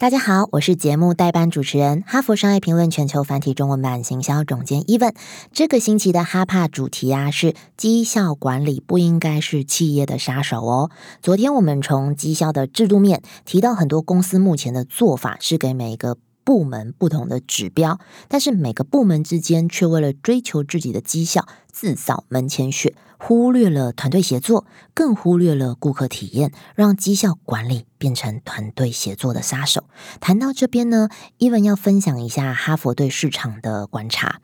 大家好，我是节目代班主持人、哈佛商业评论全球繁体中文版行销总监 Evan。这个星期的哈帕主题啊是绩效管理不应该是企业的杀手哦。昨天我们从绩效的制度面提到，很多公司目前的做法是给每一个部门不同的指标，但是每个部门之间却为了追求自己的绩效自扫门前雪。忽略了团队协作，更忽略了顾客体验，让绩效管理变成团队协作的杀手。谈到这边呢，伊文要分享一下哈佛对市场的观察。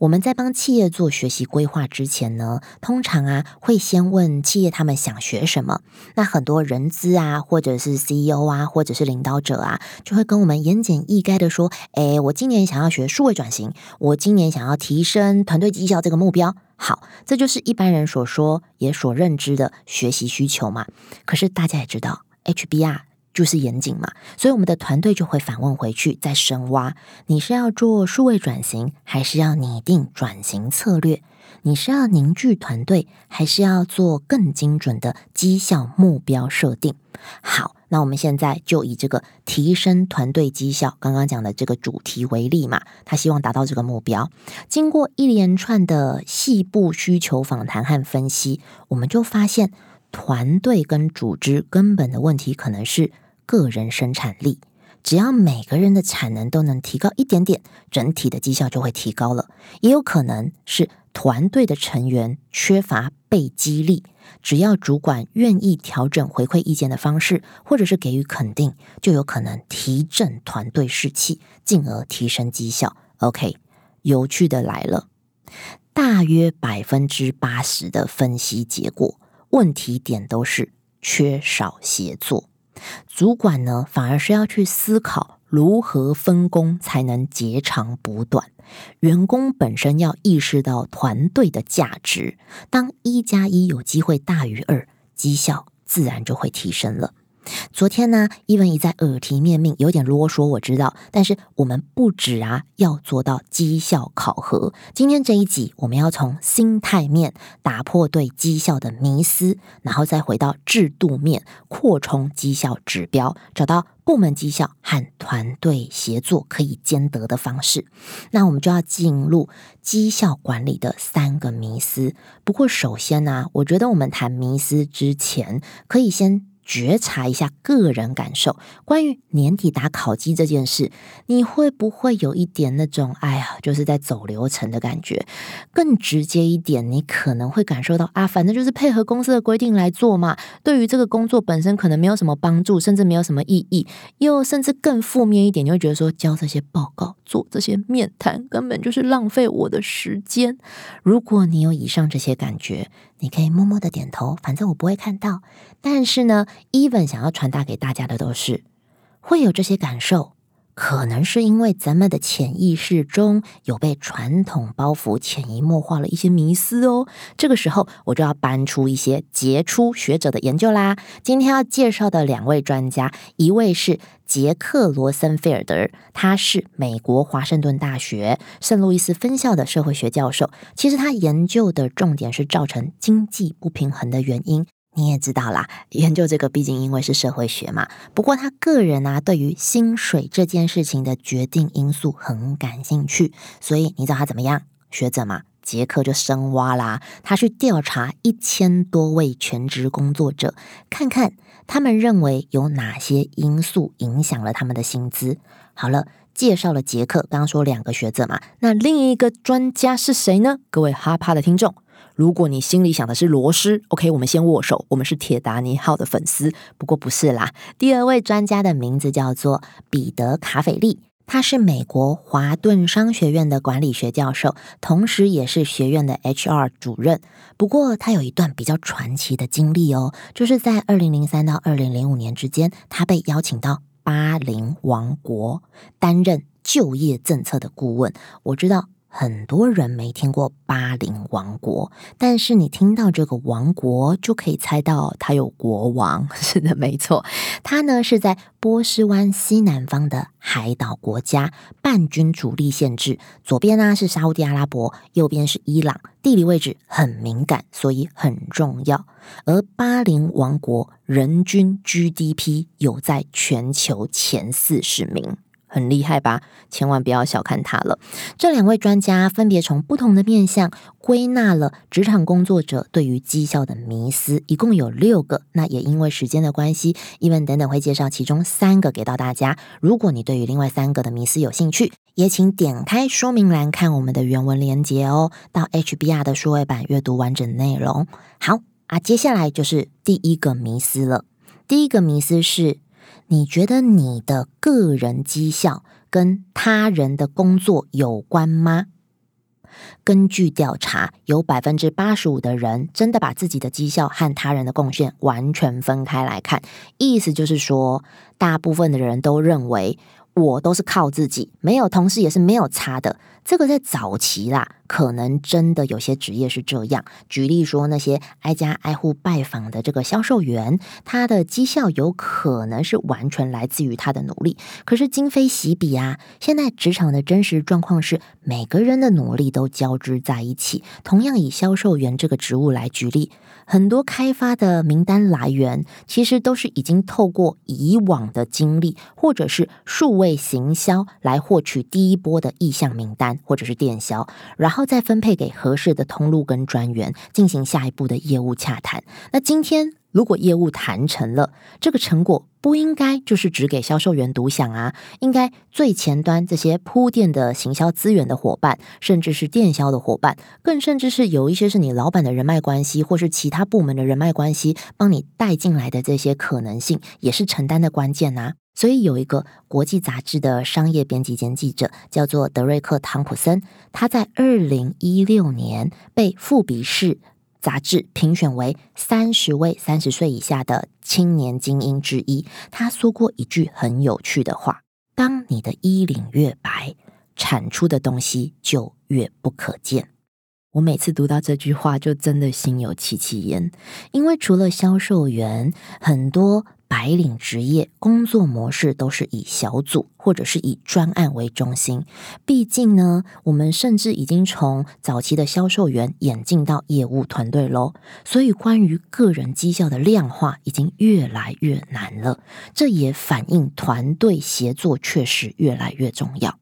我们在帮企业做学习规划之前呢，通常啊会先问企业他们想学什么。那很多人资啊，或者是 CEO 啊，或者是领导者啊，就会跟我们言简意赅的说：“诶，我今年想要学数位转型，我今年想要提升团队绩效这个目标。”好，这就是一般人所说也所认知的学习需求嘛。可是大家也知道，HBR 就是严谨嘛，所以我们的团队就会反问回去，再深挖：你是要做数位转型，还是要拟定转型策略？你是要凝聚团队，还是要做更精准的绩效目标设定？好。那我们现在就以这个提升团队绩效，刚刚讲的这个主题为例嘛，他希望达到这个目标。经过一连串的细部需求访谈和分析，我们就发现团队跟组织根本的问题可能是个人生产力。只要每个人的产能都能提高一点点，整体的绩效就会提高了。也有可能是团队的成员缺乏被激励。只要主管愿意调整回馈意见的方式，或者是给予肯定，就有可能提振团队士气，进而提升绩效。OK，有趣的来了，大约百分之八十的分析结果，问题点都是缺少协作。主管呢，反而是要去思考如何分工才能截长补短。员工本身要意识到团队的价值，当一加一有机会大于二，绩效自然就会提升了。昨天呢，伊文一再耳提面命，有点啰嗦，我知道。但是我们不止啊，要做到绩效考核。今天这一集，我们要从心态面打破对绩效的迷思，然后再回到制度面，扩充绩效指标，找到部门绩效和团队协作可以兼得的方式。那我们就要进入绩效管理的三个迷思。不过，首先呢，我觉得我们谈迷思之前，可以先。觉察一下个人感受，关于年底打考绩这件事，你会不会有一点那种哎呀，就是在走流程的感觉？更直接一点，你可能会感受到啊，反正就是配合公司的规定来做嘛。对于这个工作本身，可能没有什么帮助，甚至没有什么意义。又甚至更负面一点，你会觉得说，交这些报告、做这些面谈，根本就是浪费我的时间。如果你有以上这些感觉，你可以默默的点头，反正我不会看到。但是呢，Even 想要传达给大家的都是会有这些感受。可能是因为咱们的潜意识中有被传统包袱潜移默化了一些迷思哦。这个时候，我就要搬出一些杰出学者的研究啦。今天要介绍的两位专家，一位是杰克罗森菲尔德，他是美国华盛顿大学圣路易斯分校的社会学教授。其实他研究的重点是造成经济不平衡的原因。你也知道啦，研究这个毕竟因为是社会学嘛。不过他个人啊，对于薪水这件事情的决定因素很感兴趣，所以你知道他怎么样？学者嘛，杰克就深挖啦，他去调查一千多位全职工作者，看看他们认为有哪些因素影响了他们的薪资。好了，介绍了杰克，刚刚说两个学者嘛，那另一个专家是谁呢？各位哈帕的听众。如果你心里想的是罗斯，OK，我们先握手，我们是铁达尼号的粉丝。不过不是啦，第二位专家的名字叫做彼得卡斐利，他是美国华顿商学院的管理学教授，同时也是学院的 HR 主任。不过他有一段比较传奇的经历哦，就是在二零零三到二零零五年之间，他被邀请到巴林王国担任就业政策的顾问。我知道。很多人没听过巴林王国，但是你听到这个王国，就可以猜到它有国王。是的，没错，它呢是在波斯湾西南方的海岛国家，半君主立宪制。左边呢是沙地阿拉伯，右边是伊朗，地理位置很敏感，所以很重要。而巴林王国人均 GDP 有在全球前四十名。很厉害吧？千万不要小看他了。这两位专家分别从不同的面向归纳了职场工作者对于绩效的迷思，一共有六个。那也因为时间的关系，伊文等等会介绍其中三个给到大家。如果你对于另外三个的迷思有兴趣，也请点开说明栏看我们的原文连接哦，到 HBR 的数位版阅读完整内容。好啊，接下来就是第一个迷思了。第一个迷思是。你觉得你的个人绩效跟他人的工作有关吗？根据调查，有百分之八十五的人真的把自己的绩效和他人的贡献完全分开来看。意思就是说，大部分的人都认为。我都是靠自己，没有同事也是没有差的。这个在早期啦，可能真的有些职业是这样。举例说，那些挨家挨户拜访的这个销售员，他的绩效有可能是完全来自于他的努力。可是今非昔比啊，现在职场的真实状况是，每个人的努力都交织在一起。同样以销售员这个职务来举例。很多开发的名单来源，其实都是已经透过以往的经历，或者是数位行销来获取第一波的意向名单，或者是电销，然后再分配给合适的通路跟专员，进行下一步的业务洽谈。那今天。如果业务谈成了，这个成果不应该就是只给销售员独享啊，应该最前端这些铺垫的行销资源的伙伴，甚至是电销的伙伴，更甚至是有一些是你老板的人脉关系，或是其他部门的人脉关系，帮你带进来的这些可能性，也是承担的关键呐。所以有一个国际杂志的商业编辑兼记者，叫做德瑞克·汤普森，他在二零一六年被富比士。杂志评选为三十位三十岁以下的青年精英之一。他说过一句很有趣的话：“当你的衣领越白，产出的东西就越不可见。”我每次读到这句话，就真的心有戚戚焉，因为除了销售员，很多。白领职业工作模式都是以小组或者是以专案为中心。毕竟呢，我们甚至已经从早期的销售员演进到业务团队喽。所以，关于个人绩效的量化已经越来越难了。这也反映团队协作确实越来越重要。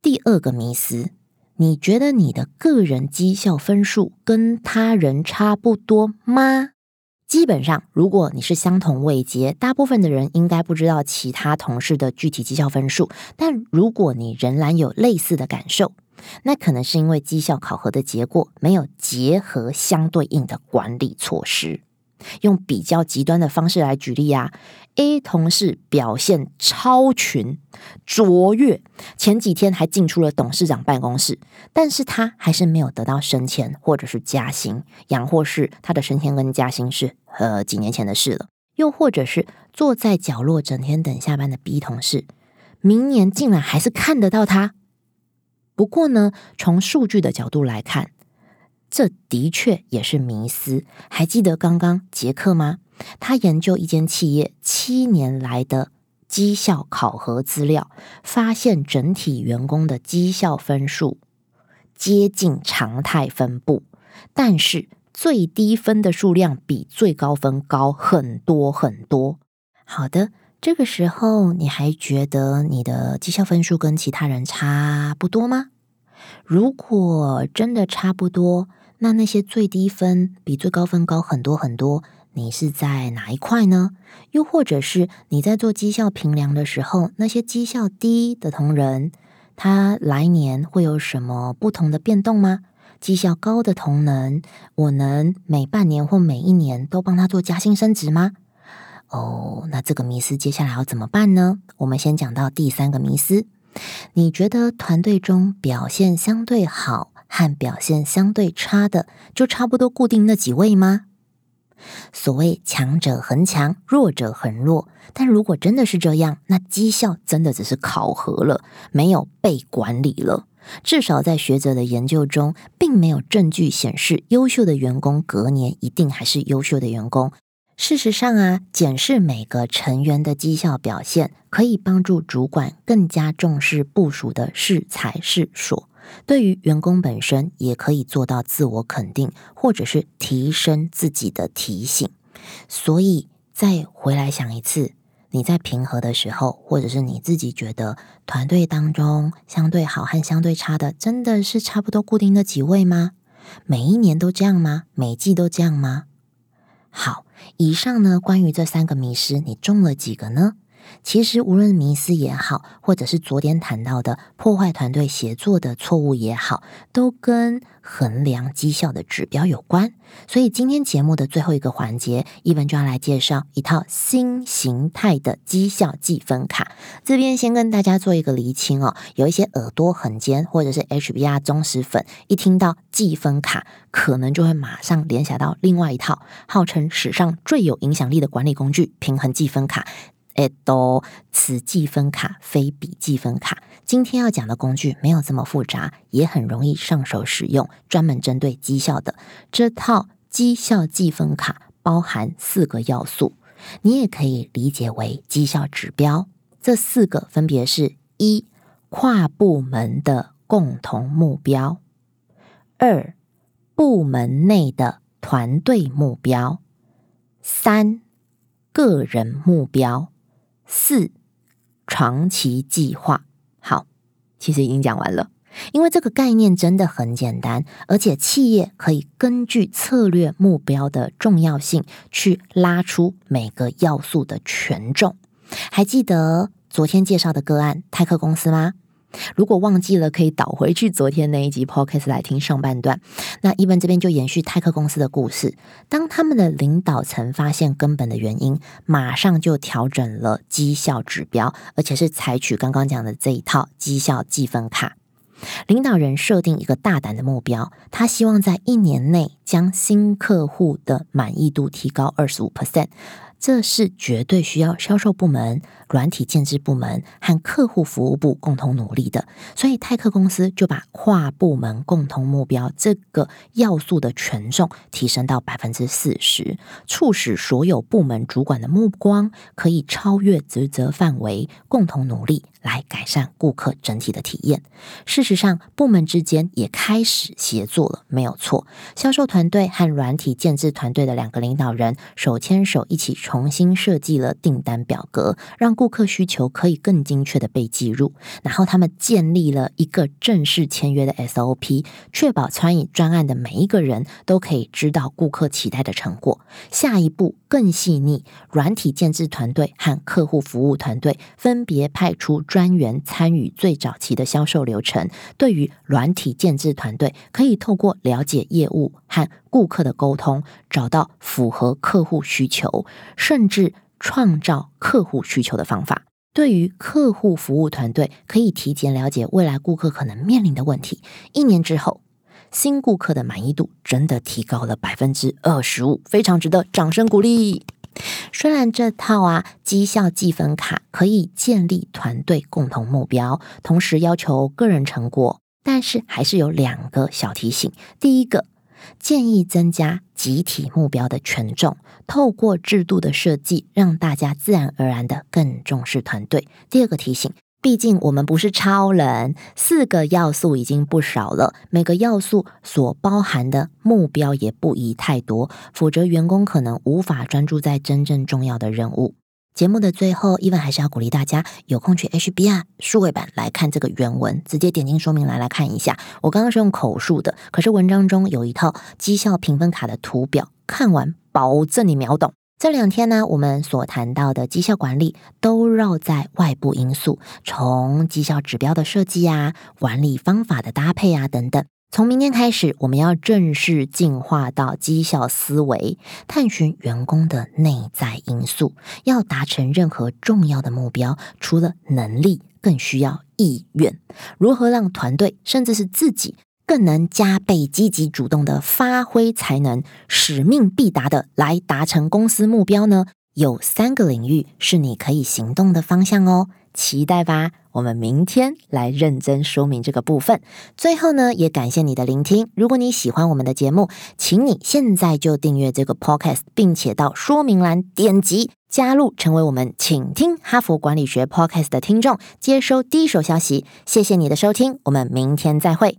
第二个迷思，你觉得你的个人绩效分数跟他人差不多吗？基本上，如果你是相同位阶，大部分的人应该不知道其他同事的具体绩效分数。但如果你仍然有类似的感受，那可能是因为绩效考核的结果没有结合相对应的管理措施。用比较极端的方式来举例啊，A 同事表现超群卓越，前几天还进出了董事长办公室，但是他还是没有得到升迁或者是加薪，养或是他的升迁跟加薪是呃几年前的事了，又或者是坐在角落整天等下班的 B 同事，明年竟然还是看得到他。不过呢，从数据的角度来看。这的确也是迷思。还记得刚刚杰克吗？他研究一间企业七年来的绩效考核资料，发现整体员工的绩效分数接近常态分布，但是最低分的数量比最高分高很多很多。好的，这个时候你还觉得你的绩效分数跟其他人差不多吗？如果真的差不多，那那些最低分比最高分高很多很多，你是在哪一块呢？又或者是你在做绩效评量的时候，那些绩效低的同仁，他来年会有什么不同的变动吗？绩效高的同仁，我能每半年或每一年都帮他做加薪升职吗？哦，那这个迷思接下来要怎么办呢？我们先讲到第三个迷思，你觉得团队中表现相对好？和表现相对差的，就差不多固定那几位吗？所谓强者恒强，弱者恒弱。但如果真的是这样，那绩效真的只是考核了，没有被管理了。至少在学者的研究中，并没有证据显示优秀的员工隔年一定还是优秀的员工。事实上啊，检视每个成员的绩效表现，可以帮助主管更加重视部署的是才是所。对于员工本身，也可以做到自我肯定，或者是提升自己的提醒。所以，再回来想一次，你在平和的时候，或者是你自己觉得团队当中相对好和相对差的，真的是差不多固定的几位吗？每一年都这样吗？每季都这样吗？好，以上呢，关于这三个迷失，你中了几个呢？其实，无论迷思也好，或者是昨天谈到的破坏团队协作的错误也好，都跟衡量绩效的指标有关。所以，今天节目的最后一个环节，一文就要来介绍一套新形态的绩效计分卡。这边先跟大家做一个厘清哦，有一些耳朵很尖或者是 HBR 忠实粉，一听到计分卡，可能就会马上联想到另外一套号称史上最有影响力的管理工具——平衡计分卡。哎，都此计分卡非彼计分卡。今天要讲的工具没有这么复杂，也很容易上手使用，专门针对绩效的这套绩效计分卡包含四个要素，你也可以理解为绩效指标。这四个分别是：一、跨部门的共同目标；二、部门内的团队目标；三、个人目标。四长期计划，好，其实已经讲完了。因为这个概念真的很简单，而且企业可以根据策略目标的重要性去拉出每个要素的权重。还记得昨天介绍的个案泰克公司吗？如果忘记了，可以倒回去昨天那一集 podcast 来听上半段。那一文这边就延续泰克公司的故事。当他们的领导层发现根本的原因，马上就调整了绩效指标，而且是采取刚刚讲的这一套绩效计分卡。领导人设定一个大胆的目标，他希望在一年内将新客户的满意度提高二十五 percent。这是绝对需要销售部门、软体建制部门和客户服务部共同努力的，所以泰克公司就把跨部门共同目标这个要素的权重提升到百分之四十，促使所有部门主管的目光可以超越职责范围，共同努力来改善顾客整体的体验。事实上，部门之间也开始协作了，没有错。销售团队和软体建制团队的两个领导人手牵手一起。重新设计了订单表格，让顾客需求可以更精确的被记录。然后他们建立了一个正式签约的 SOP，确保餐饮专案的每一个人都可以知道顾客期待的成果。下一步更细腻，软体建制团队和客户服务团队分别派出专员参与最早期的销售流程。对于软体建制团队，可以透过了解业务和顾客的沟通，找到符合客户需求。甚至创造客户需求的方法，对于客户服务团队可以提前了解未来顾客可能面临的问题。一年之后，新顾客的满意度真的提高了百分之二十五，非常值得掌声鼓励。虽然这套啊绩效计分卡可以建立团队共同目标，同时要求个人成果，但是还是有两个小提醒。第一个。建议增加集体目标的权重，透过制度的设计，让大家自然而然的更重视团队。第二个提醒，毕竟我们不是超人，四个要素已经不少了，每个要素所包含的目标也不宜太多，否则员工可能无法专注在真正重要的任务。节目的最后，伊文还是要鼓励大家有空去 HBR 数位版来看这个原文，直接点进说明栏来看一下。我刚刚是用口述的，可是文章中有一套绩效评分卡的图表，看完保证你秒懂。这两天呢，我们所谈到的绩效管理都绕在外部因素，从绩效指标的设计啊、管理方法的搭配啊等等。从明天开始，我们要正式进化到绩效思维，探寻员工的内在因素。要达成任何重要的目标，除了能力，更需要意愿。如何让团队，甚至是自己，更能加倍积极主动的发挥才能，使命必达的来达成公司目标呢？有三个领域是你可以行动的方向哦，期待吧！我们明天来认真说明这个部分。最后呢，也感谢你的聆听。如果你喜欢我们的节目，请你现在就订阅这个 podcast，并且到说明栏点击加入，成为我们请听哈佛管理学 podcast 的听众，接收第一手消息。谢谢你的收听，我们明天再会。